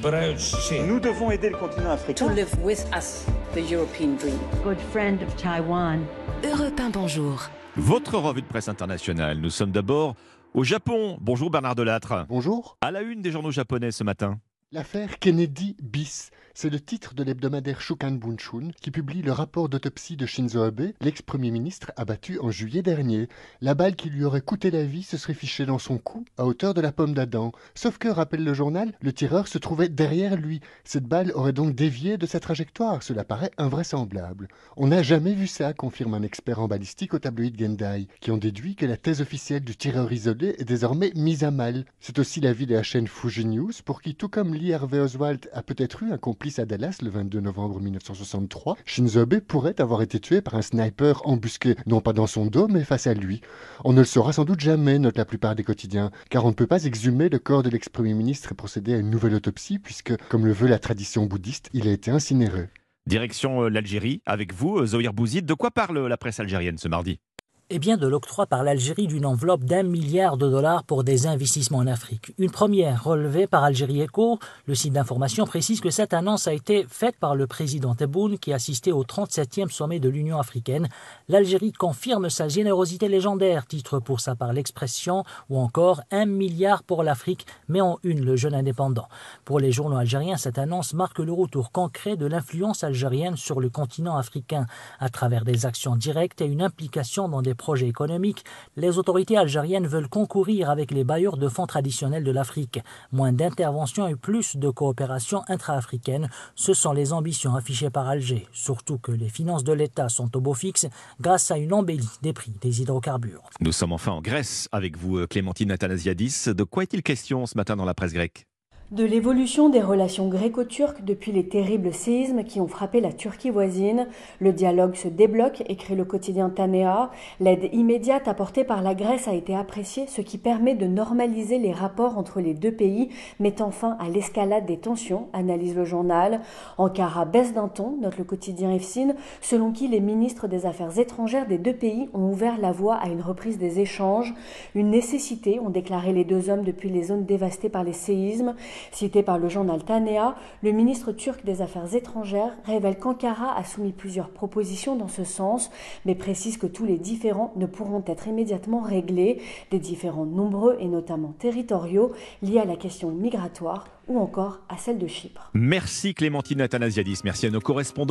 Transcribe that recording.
Nous devons aider le continent africain. To live with us, the European dream. Good friend of Taiwan. Europe 1, bonjour. Votre revue de presse internationale. Nous sommes d'abord au Japon. Bonjour Bernard Delattre. Bonjour. À la une des journaux japonais ce matin. L'affaire Kennedy bis, c'est le titre de l'hebdomadaire Shukan Bunshun qui publie le rapport d'autopsie de Shinzo Abe, l'ex-premier ministre abattu en juillet dernier. La balle qui lui aurait coûté la vie se serait fichée dans son cou à hauteur de la pomme d'Adam. Sauf que, rappelle le journal, le tireur se trouvait derrière lui. Cette balle aurait donc dévié de sa trajectoire. Cela paraît invraisemblable. On n'a jamais vu ça, confirme un expert en balistique au tabloïd Gendai, qui ont déduit que la thèse officielle du tireur isolé est désormais mise à mal. C'est aussi l'avis de la chaîne Fuji News, pour qui, tout comme Lee Oswald a peut-être eu un complice à Dallas le 22 novembre 1963, Shinzo Abe pourrait avoir été tué par un sniper embusqué, non pas dans son dos, mais face à lui. On ne le saura sans doute jamais, note la plupart des quotidiens, car on ne peut pas exhumer le corps de l'ex-premier ministre et procéder à une nouvelle autopsie, puisque, comme le veut la tradition bouddhiste, il a été incinéré. Direction euh, l'Algérie, avec vous, euh, Zohir Bouzid. De quoi parle la presse algérienne ce mardi? Eh bien, de l'octroi par l'Algérie d'une enveloppe d'un milliard de dollars pour des investissements en Afrique. Une première relevée par Algérie Echo. Le site d'information précise que cette annonce a été faite par le président Tebboune qui assistait au 37e sommet de l'Union africaine. L'Algérie confirme sa générosité légendaire, titre pour sa part l'expression, ou encore un milliard pour l'Afrique, mais en une le jeune indépendant. Pour les journaux algériens, cette annonce marque le retour concret de l'influence algérienne sur le continent africain, à travers des actions directes et une implication dans des projets économiques, les autorités algériennes veulent concourir avec les bailleurs de fonds traditionnels de l'Afrique. Moins d'intervention et plus de coopération intra-africaine, ce sont les ambitions affichées par Alger, surtout que les finances de l'État sont au beau fixe grâce à une embellie des prix des hydrocarbures. Nous sommes enfin en Grèce avec vous, Clémentine Athanasiadis. De quoi est-il question ce matin dans la presse grecque? De l'évolution des relations gréco-turques depuis les terribles séismes qui ont frappé la Turquie voisine. Le dialogue se débloque, écrit le quotidien Tanea. L'aide immédiate apportée par la Grèce a été appréciée, ce qui permet de normaliser les rapports entre les deux pays, mettant fin à l'escalade des tensions, analyse le journal. Ankara baisse d'un ton, note le quotidien EFSIN, selon qui les ministres des Affaires étrangères des deux pays ont ouvert la voie à une reprise des échanges. Une nécessité, ont déclaré les deux hommes depuis les zones dévastées par les séismes. Cité par le journal Tanea, le ministre turc des Affaires étrangères révèle qu'Ankara a soumis plusieurs propositions dans ce sens, mais précise que tous les différends ne pourront être immédiatement réglés, des différends nombreux et notamment territoriaux liés à la question migratoire ou encore à celle de Chypre. Merci Clémentine Athanasiadis, merci à nos correspondants.